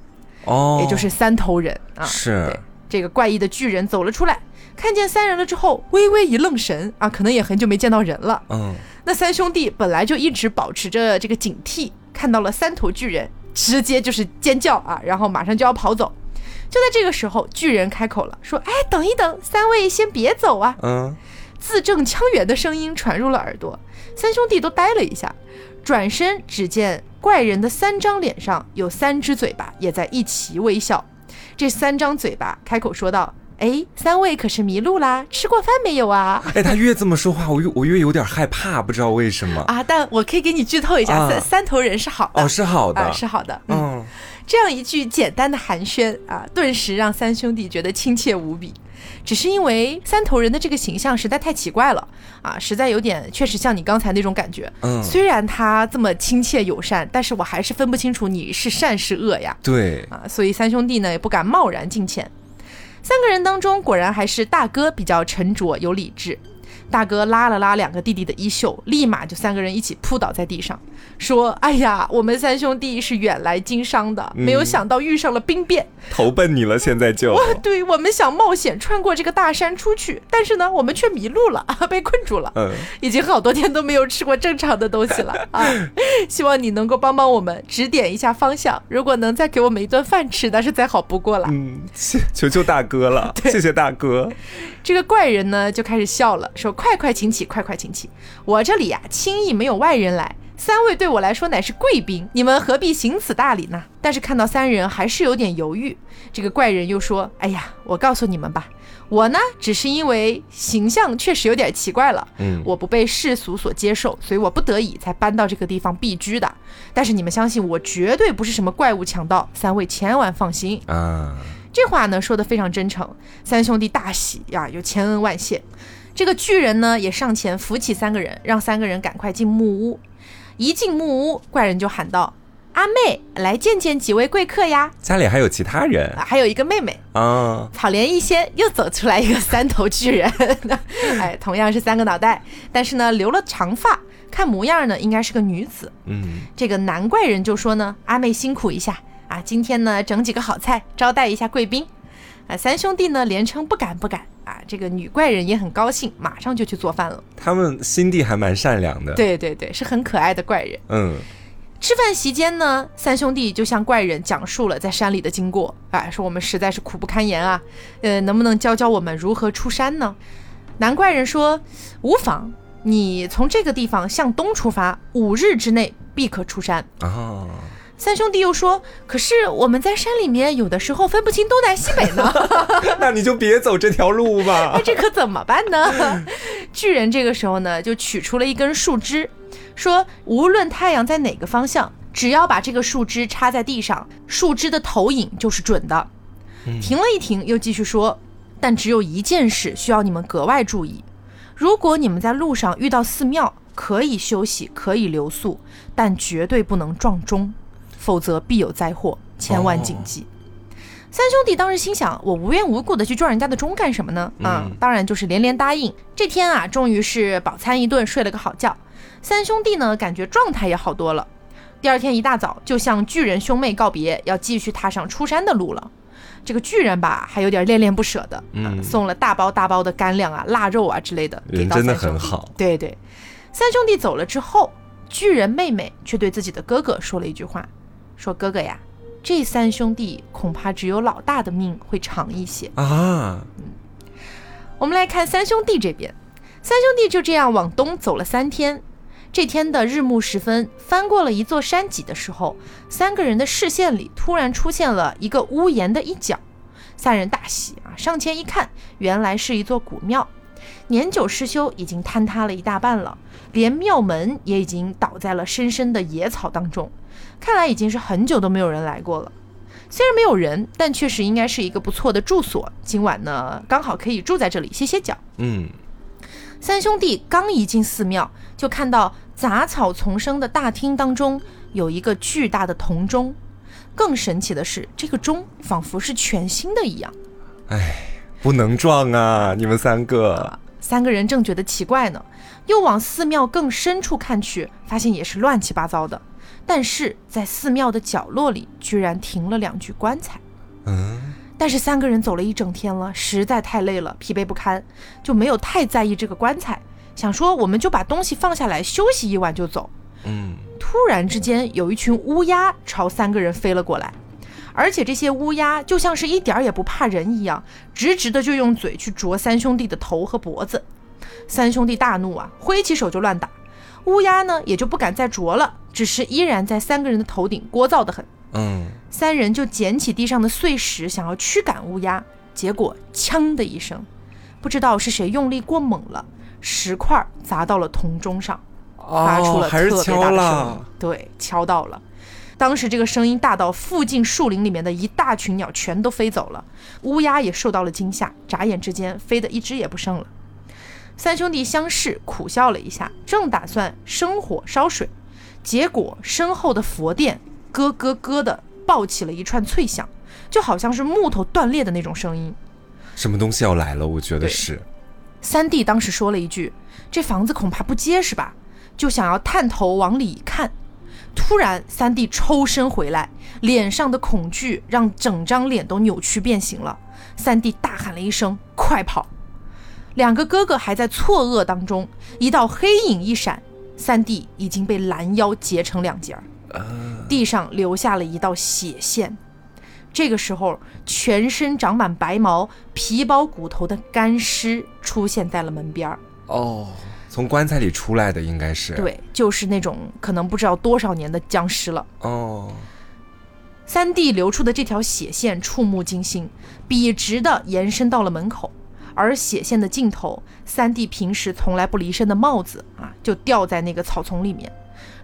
[SPEAKER 1] 哦，也就是三头人啊。
[SPEAKER 2] 是
[SPEAKER 1] 这个怪异的巨人走了出来，看见三人了之后，微微一愣神啊，可能也很久没见到人了。嗯，那三兄弟本来就一直保持着这个警惕，看到了三头巨人，直接就是尖叫啊，然后马上就要跑走。就在这个时候，巨人开口了，说：“哎，等一等，三位先别走啊！”嗯，字正腔圆的声音传入了耳朵，三兄弟都呆了一下，转身只见怪人的三张脸上有三只嘴巴，也在一起微笑。这三张嘴巴开口说道：“哎，三位可是迷路啦？吃过饭没有啊？”
[SPEAKER 2] 哎，他越这么说话，我越我越有点害怕，不知道为什么
[SPEAKER 1] 啊！但我可以给你剧透一下，三三头人是好的
[SPEAKER 2] 哦，是好的，
[SPEAKER 1] 是好的，嗯。这样一句简单的寒暄啊，顿时让三兄弟觉得亲切无比。只是因为三头人的这个形象实在太奇怪了啊，实在有点确实像你刚才那种感觉。嗯，虽然他这么亲切友善，但是我还是分不清楚你是善是恶呀。
[SPEAKER 2] 对
[SPEAKER 1] 啊，所以三兄弟呢也不敢贸然进前。三个人当中，果然还是大哥比较沉着有理智。大哥拉了拉两个弟弟的衣袖，立马就三个人一起扑倒在地上，说：“哎呀，我们三兄弟是远来经商的，没有想到遇上了兵变，
[SPEAKER 2] 投奔你了。现在就……
[SPEAKER 1] 对我们想冒险穿过这个大山出去，但是呢，我们却迷路了，被困住了。嗯，已经好多天都没有吃过正常的东西了啊！希望你能够帮帮我们，指点一下方向。如果能再给我们一顿饭吃，那是再好不过了。嗯，
[SPEAKER 2] 求求大哥了，谢谢大哥。
[SPEAKER 1] 这个怪人呢，就开始笑了，说。快快请起，快快请起！我这里呀，轻易没有外人来，三位对我来说乃是贵宾，你们何必行此大礼呢？但是看到三人还是有点犹豫，这个怪人又说：“哎呀，我告诉你们吧，我呢，只是因为形象确实有点奇怪了，嗯，我不被世俗所接受，所以我不得已才搬到这个地方避居的。但是你们相信我，绝对不是什么怪物强盗，三位千万放心啊！这话呢说的非常真诚，三兄弟大喜呀，又千恩万谢。”这个巨人呢，也上前扶起三个人，让三个人赶快进木屋。一进木屋，怪人就喊道：“阿妹，来见见几位贵客呀！”
[SPEAKER 2] 家里还有其他人，
[SPEAKER 1] 还有一个妹妹啊。草莲一仙又走出来一个三头巨人，哎，同样是三个脑袋，但是呢，留了长发，看模样呢，应该是个女子。嗯，这个男怪人就说呢：“阿妹辛苦一下啊，今天呢，整几个好菜招待一下贵宾。”啊，三兄弟呢连称不敢不敢啊！这个女怪人也很高兴，马上就去做饭了。
[SPEAKER 2] 他们心地还蛮善良的，
[SPEAKER 1] 对对对，是很可爱的怪人。嗯，吃饭席间呢，三兄弟就向怪人讲述了在山里的经过，啊，说我们实在是苦不堪言啊，呃，能不能教教我们如何出山呢？男怪人说无妨，你从这个地方向东出发，五日之内必可出山。哦。三兄弟又说：“可是我们在山里面，有的时候分不清东南西北呢。”
[SPEAKER 2] 那你就别走这条路吧。
[SPEAKER 1] 那这可怎么办呢？巨人这个时候呢，就取出了一根树枝，说：“无论太阳在哪个方向，只要把这个树枝插在地上，树枝的投影就是准的。”停了一停，又继续说：“但只有一件事需要你们格外注意，如果你们在路上遇到寺庙，可以休息，可以留宿，但绝对不能撞钟。”否则必有灾祸，千万谨记。三兄弟当时心想：我无缘无故的去撞人家的钟干什么呢？啊，当然就是连连答应。这天啊，终于是饱餐一顿，睡了个好觉。三兄弟呢，感觉状态也好多了。第二天一大早，就向巨人兄妹告别，要继续踏上出山的路了。这个巨人吧，还有点恋恋不舍的，嗯，送了大包大包的干粮啊、腊肉啊之类的，
[SPEAKER 2] 人真的很好。
[SPEAKER 1] 对对，三兄弟走了之后，巨人妹妹却对自己的哥哥说了一句话。说哥哥呀，这三兄弟恐怕只有老大的命会长一些啊。嗯，我们来看三兄弟这边，三兄弟就这样往东走了三天。这天的日暮时分，翻过了一座山脊的时候，三个人的视线里突然出现了一个屋檐的一角。三人大喜啊，上前一看，原来是一座古庙。年久失修，已经坍塌了一大半了，连庙门也已经倒在了深深的野草当中。看来已经是很久都没有人来过了。虽然没有人，但确实应该是一个不错的住所。今晚呢，刚好可以住在这里歇歇脚。嗯，三兄弟刚一进寺庙，就看到。杂草丛生的大厅当中，有一个巨大的铜钟。更神奇的是，这个钟仿佛是全新的一样。
[SPEAKER 2] 哎，不能撞啊！你们三个，
[SPEAKER 1] 三个人正觉得奇怪呢，又往寺庙更深处看去，发现也是乱七八糟的。但是在寺庙的角落里，居然停了两具棺材。嗯。但是三个人走了一整天了，实在太累了，疲惫不堪，就没有太在意这个棺材。想说，我们就把东西放下来休息一晚就走。嗯，突然之间，有一群乌鸦朝三个人飞了过来，而且这些乌鸦就像是一点儿也不怕人一样，直直的就用嘴去啄三兄弟的头和脖子。三兄弟大怒啊，挥起手就乱打。乌鸦呢，也就不敢再啄了，只是依然在三个人的头顶聒噪的很。嗯，三人就捡起地上的碎石，想要驱赶乌鸦，结果锵的一声，不知道是谁用力过猛了。石块砸到了铜钟上，发出了特别大的声音。对，敲到了。当时这个声音大到附近树林里面的一大群鸟全都飞走了，乌鸦也受到了惊吓，眨眼之间飞得一只也不剩了。三兄弟相视，苦笑了一下，正打算生火烧水，结果身后的佛殿咯咯咯的爆起了一串脆响，就好像是木头断裂的那种声音。
[SPEAKER 2] 什么东西要来了？我觉得是。
[SPEAKER 1] 三弟当时说了一句：“这房子恐怕不结实吧？”就想要探头往里看，突然三弟抽身回来，脸上的恐惧让整张脸都扭曲变形了。三弟大喊了一声：“快跑！”两个哥哥还在错愕当中，一道黑影一闪，三弟已经被拦腰截成两截儿，地上留下了一道血线。这个时候，全身长满白毛、皮包骨头的干尸出现在了门边儿。
[SPEAKER 2] 哦，从棺材里出来的应该是。
[SPEAKER 1] 对，就是那种可能不知道多少年的僵尸了。哦。三弟流出的这条血线触目惊心，笔直的延伸到了门口，而血线的尽头，三弟平时从来不离身的帽子啊，就掉在那个草丛里面。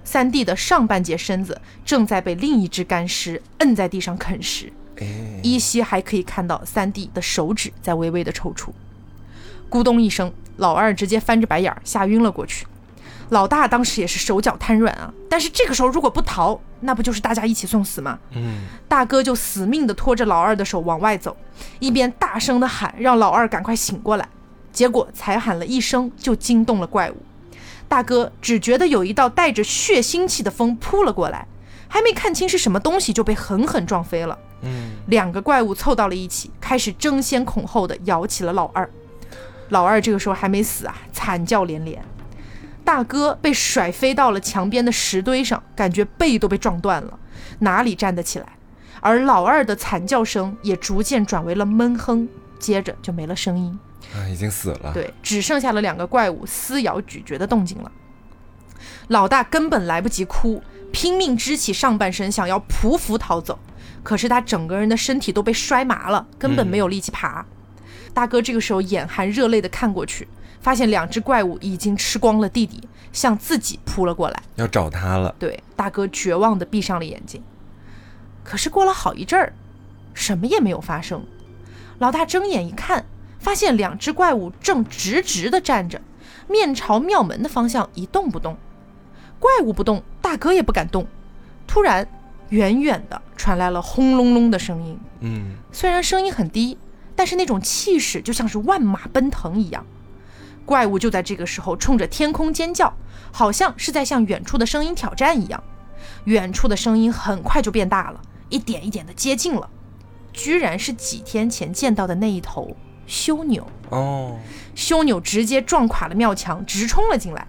[SPEAKER 1] 三弟的上半截身子正在被另一只干尸摁在地上啃食。依稀还可以看到三弟的手指在微微的抽搐，咕咚一声，老二直接翻着白眼儿吓晕了过去。老大当时也是手脚瘫软啊，但是这个时候如果不逃，那不就是大家一起送死吗？嗯，大哥就死命的拖着老二的手往外走，一边大声的喊让老二赶快醒过来。结果才喊了一声，就惊动了怪物。大哥只觉得有一道带着血腥气的风扑了过来，还没看清是什么东西，就被狠狠撞飞了。嗯，两个怪物凑到了一起，开始争先恐后的咬起了老二。老二这个时候还没死啊，惨叫连连。大哥被甩飞到了墙边的石堆上，感觉背都被撞断了，哪里站得起来？而老二的惨叫声也逐渐转为了闷哼，接着就没了声音。
[SPEAKER 2] 啊，已经死了。
[SPEAKER 1] 对，只剩下了两个怪物撕咬咀嚼的动静了。老大根本来不及哭，拼命支起上半身，想要匍匐逃走。可是他整个人的身体都被摔麻了，根本没有力气爬。大哥这个时候眼含热泪的看过去，发现两只怪物已经吃光了弟弟，向自己扑了过来，
[SPEAKER 2] 要找他了。
[SPEAKER 1] 对，大哥绝望的闭上了眼睛。可是过了好一阵儿，什么也没有发生。老大睁眼一看，发现两只怪物正直直的站着，面朝庙门的方向一动不动。怪物不动，大哥也不敢动。突然。远远的传来了轰隆隆的声音，嗯，虽然声音很低，但是那种气势就像是万马奔腾一样。怪物就在这个时候冲着天空尖叫，好像是在向远处的声音挑战一样。远处的声音很快就变大了，一点一点的接近了，居然是几天前见到的那一头修牛哦，修牛直接撞垮了庙墙，直冲了进来。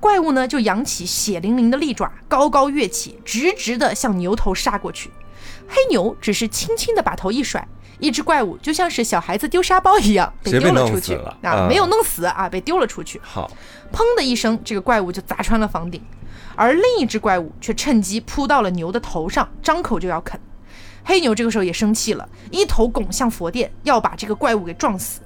[SPEAKER 1] 怪物呢，就扬起血淋淋的利爪，高高跃起，直直的向牛头杀过去。黑牛只是轻轻的把头一甩，一只怪物就像是小孩子丢沙包一样被丢了出去啊，没有弄死啊，被丢了出去。
[SPEAKER 2] 好，
[SPEAKER 1] 砰的一声，这个怪物就砸穿了房顶，而另一只怪物却趁机扑到了牛的头上，张口就要啃。黑牛这个时候也生气了，一头拱向佛殿，要把这个怪物给撞死。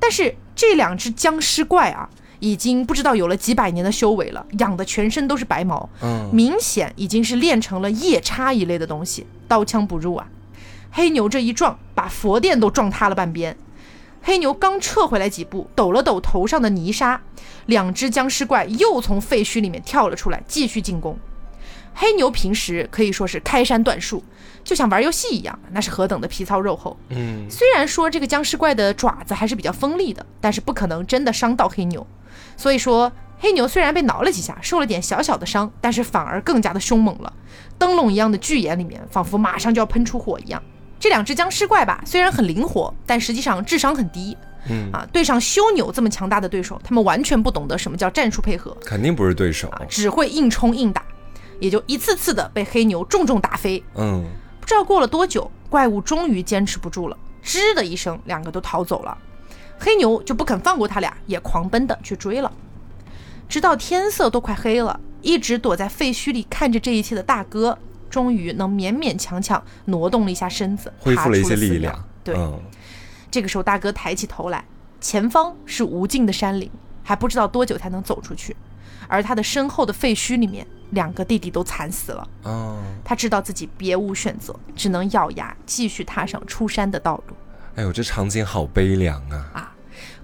[SPEAKER 1] 但是这两只僵尸怪啊，已经不知道有了几百年的修为了，养的全身都是白毛，嗯，明显已经是练成了夜叉一类的东西，刀枪不入啊。黑牛这一撞，把佛殿都撞塌了半边。黑牛刚撤回来几步，抖了抖头上的泥沙，两只僵尸怪又从废墟里面跳了出来，继续进攻。黑牛平时可以说是开山断树，就像玩游戏一样，那是何等的皮糙肉厚。嗯，虽然说这个僵尸怪的爪子还是比较锋利的，但是不可能真的伤到黑牛。所以说，黑牛虽然被挠了几下，受了点小小的伤，但是反而更加的凶猛了。灯笼一样的巨眼里面，仿佛马上就要喷出火一样。这两只僵尸怪吧，虽然很灵活，但实际上智商很低。嗯啊，对上修牛这么强大的对手，他们完全不懂得什么叫战术配合，
[SPEAKER 2] 肯定不是对手，
[SPEAKER 1] 只会硬冲硬打。也就一次次的被黑牛重重打飞。嗯，不知道过了多久，怪物终于坚持不住了，吱的一声，两个都逃走了。黑牛就不肯放过他俩，也狂奔的去追了。直到天色都快黑了，一直躲在废墟里看着这一切的大哥，终于能勉勉强强挪动了一下身子，
[SPEAKER 2] 恢复了一些力量。
[SPEAKER 1] 对，这个时候大哥抬起头来，前方是无尽的山岭，还不知道多久才能走出去。而他的身后的废墟里面，两个弟弟都惨死了。哦，他知道自己别无选择，只能咬牙继续踏上出山的道路。
[SPEAKER 2] 哎呦，这场景好悲凉啊！
[SPEAKER 1] 啊。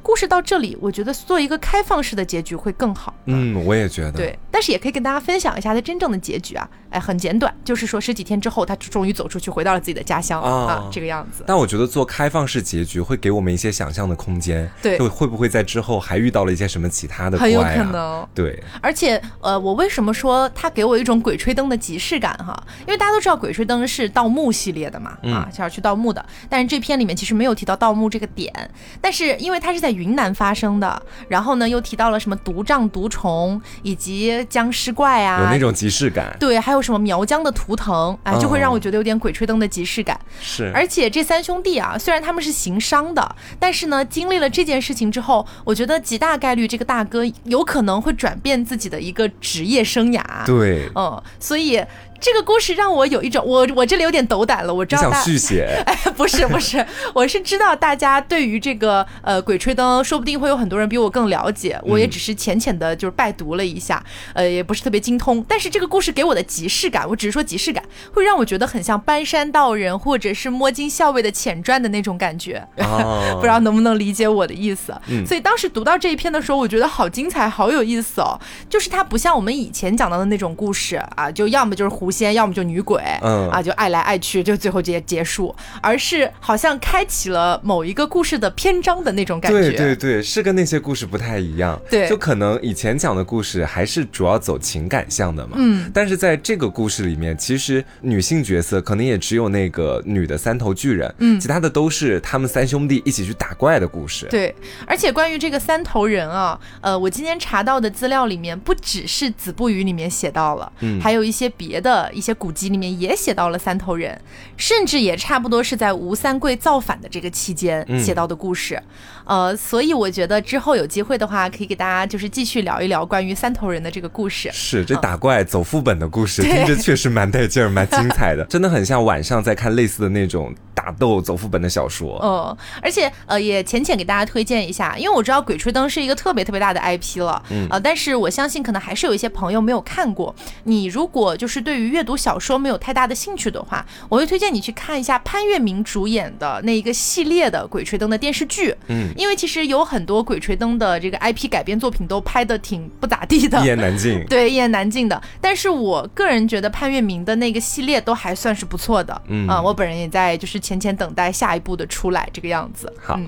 [SPEAKER 1] 故事到这里，我觉得做一个开放式的结局会更好。
[SPEAKER 2] 嗯，我也觉得。
[SPEAKER 1] 对，但是也可以跟大家分享一下它真正的结局啊。哎，很简短，就是说十几天之后，他终于走出去，回到了自己的家乡啊，这个样子。
[SPEAKER 2] 但我觉得做开放式结局会给我们一些想象的空间。
[SPEAKER 1] 对，
[SPEAKER 2] 会会不会在之后还遇到了一些什么其他的？
[SPEAKER 1] 很有可能。
[SPEAKER 2] 对。
[SPEAKER 1] 而且，呃，我为什么说他给我一种《鬼吹灯》的即视感哈？因为大家都知道《鬼吹灯》是盗墓系列的嘛，啊，想要去盗墓的。但是这篇里面其实没有提到盗墓这个点，但是因为他是在云南发生。的，然后呢，又提到了什么毒瘴、毒虫以及僵尸怪啊，
[SPEAKER 2] 有那种即视感。
[SPEAKER 1] 对，还有什么苗疆的图腾，哎，就会让我觉得有点鬼吹灯的即视感。
[SPEAKER 2] 是，
[SPEAKER 1] 而且这三兄弟啊，虽然他们是行商的，但是呢，经历了这件事情之后，我觉得极大概率这个大哥有可能会转变自己的一个职业生涯。
[SPEAKER 2] 对，
[SPEAKER 1] 嗯，所以。这个故事让我有一种，我我这里有点斗胆了。我知道
[SPEAKER 2] 想续写，
[SPEAKER 1] 哎，不是不是，我是知道大家对于这个呃《鬼吹灯》，说不定会有很多人比我更了解。我也只是浅浅的，就是拜读了一下，呃，也不是特别精通。但是这个故事给我的即视感，我只是说即视感，会让我觉得很像搬山道人或者是摸金校尉的前传的那种感觉。不知道能不能理解我的意思？所以当时读到这一篇的时候，我觉得好精彩，好有意思哦。就是它不像我们以前讲到的那种故事啊，就要么就是胡。先要么就女鬼，嗯啊，就爱来爱去，就最后结结束，而是好像开启了某一个故事的篇章的那种感觉。
[SPEAKER 2] 对对对，是跟那些故事不太一样。
[SPEAKER 1] 对，
[SPEAKER 2] 就可能以前讲的故事还是主要走情感向的嘛。嗯，但是在这个故事里面，其实女性角色可能也只有那个女的三头巨人，嗯，其他的都是他们三兄弟一起去打怪的故事。
[SPEAKER 1] 对，而且关于这个三头人啊，呃，我今天查到的资料里面不只是《子不语》里面写到了，嗯，还有一些别的。一些古籍里面也写到了三头人，甚至也差不多是在吴三桂造反的这个期间写到的故事。呃，所以我觉得之后有机会的话，可以给大家就是继续聊一聊关于三头人的这个故事。
[SPEAKER 2] 是这打怪走副本的故事，听着确实蛮带劲儿、蛮精彩的，真的很像晚上在看类似的那种打斗走副本的小说。
[SPEAKER 1] 嗯，而且呃，也浅浅给大家推荐一下，因为我知道《鬼吹灯》是一个特别特别大的 IP 了，嗯，呃，但是我相信可能还是有一些朋友没有看过。你如果就是对于阅读小说没有太大的兴趣的话，我会推荐你去看一下潘粤明主演的那一个系列的《鬼吹灯》的电视剧，嗯。因为其实有很多《鬼吹灯》的这个 IP 改编作品都拍的挺不咋地的，
[SPEAKER 2] 一言难尽。
[SPEAKER 1] 对，一言难尽的。但是我个人觉得潘粤明的那个系列都还算是不错的。嗯啊，我本人也在就是浅浅等待下一步的出来这个样子。
[SPEAKER 2] 好，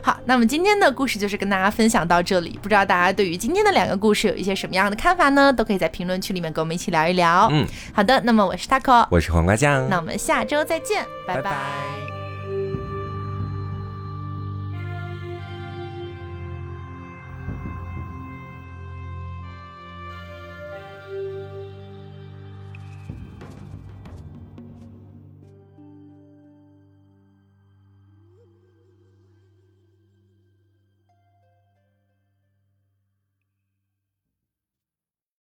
[SPEAKER 1] 好，那么今天的故事就是跟大家分享到这里。不知道大家对于今天的两个故事有一些什么样的看法呢？都可以在评论区里面跟我们一起聊一聊。嗯，好的。那么我是 taco，
[SPEAKER 2] 我是黄瓜酱。
[SPEAKER 1] 那我们下周再见，拜拜。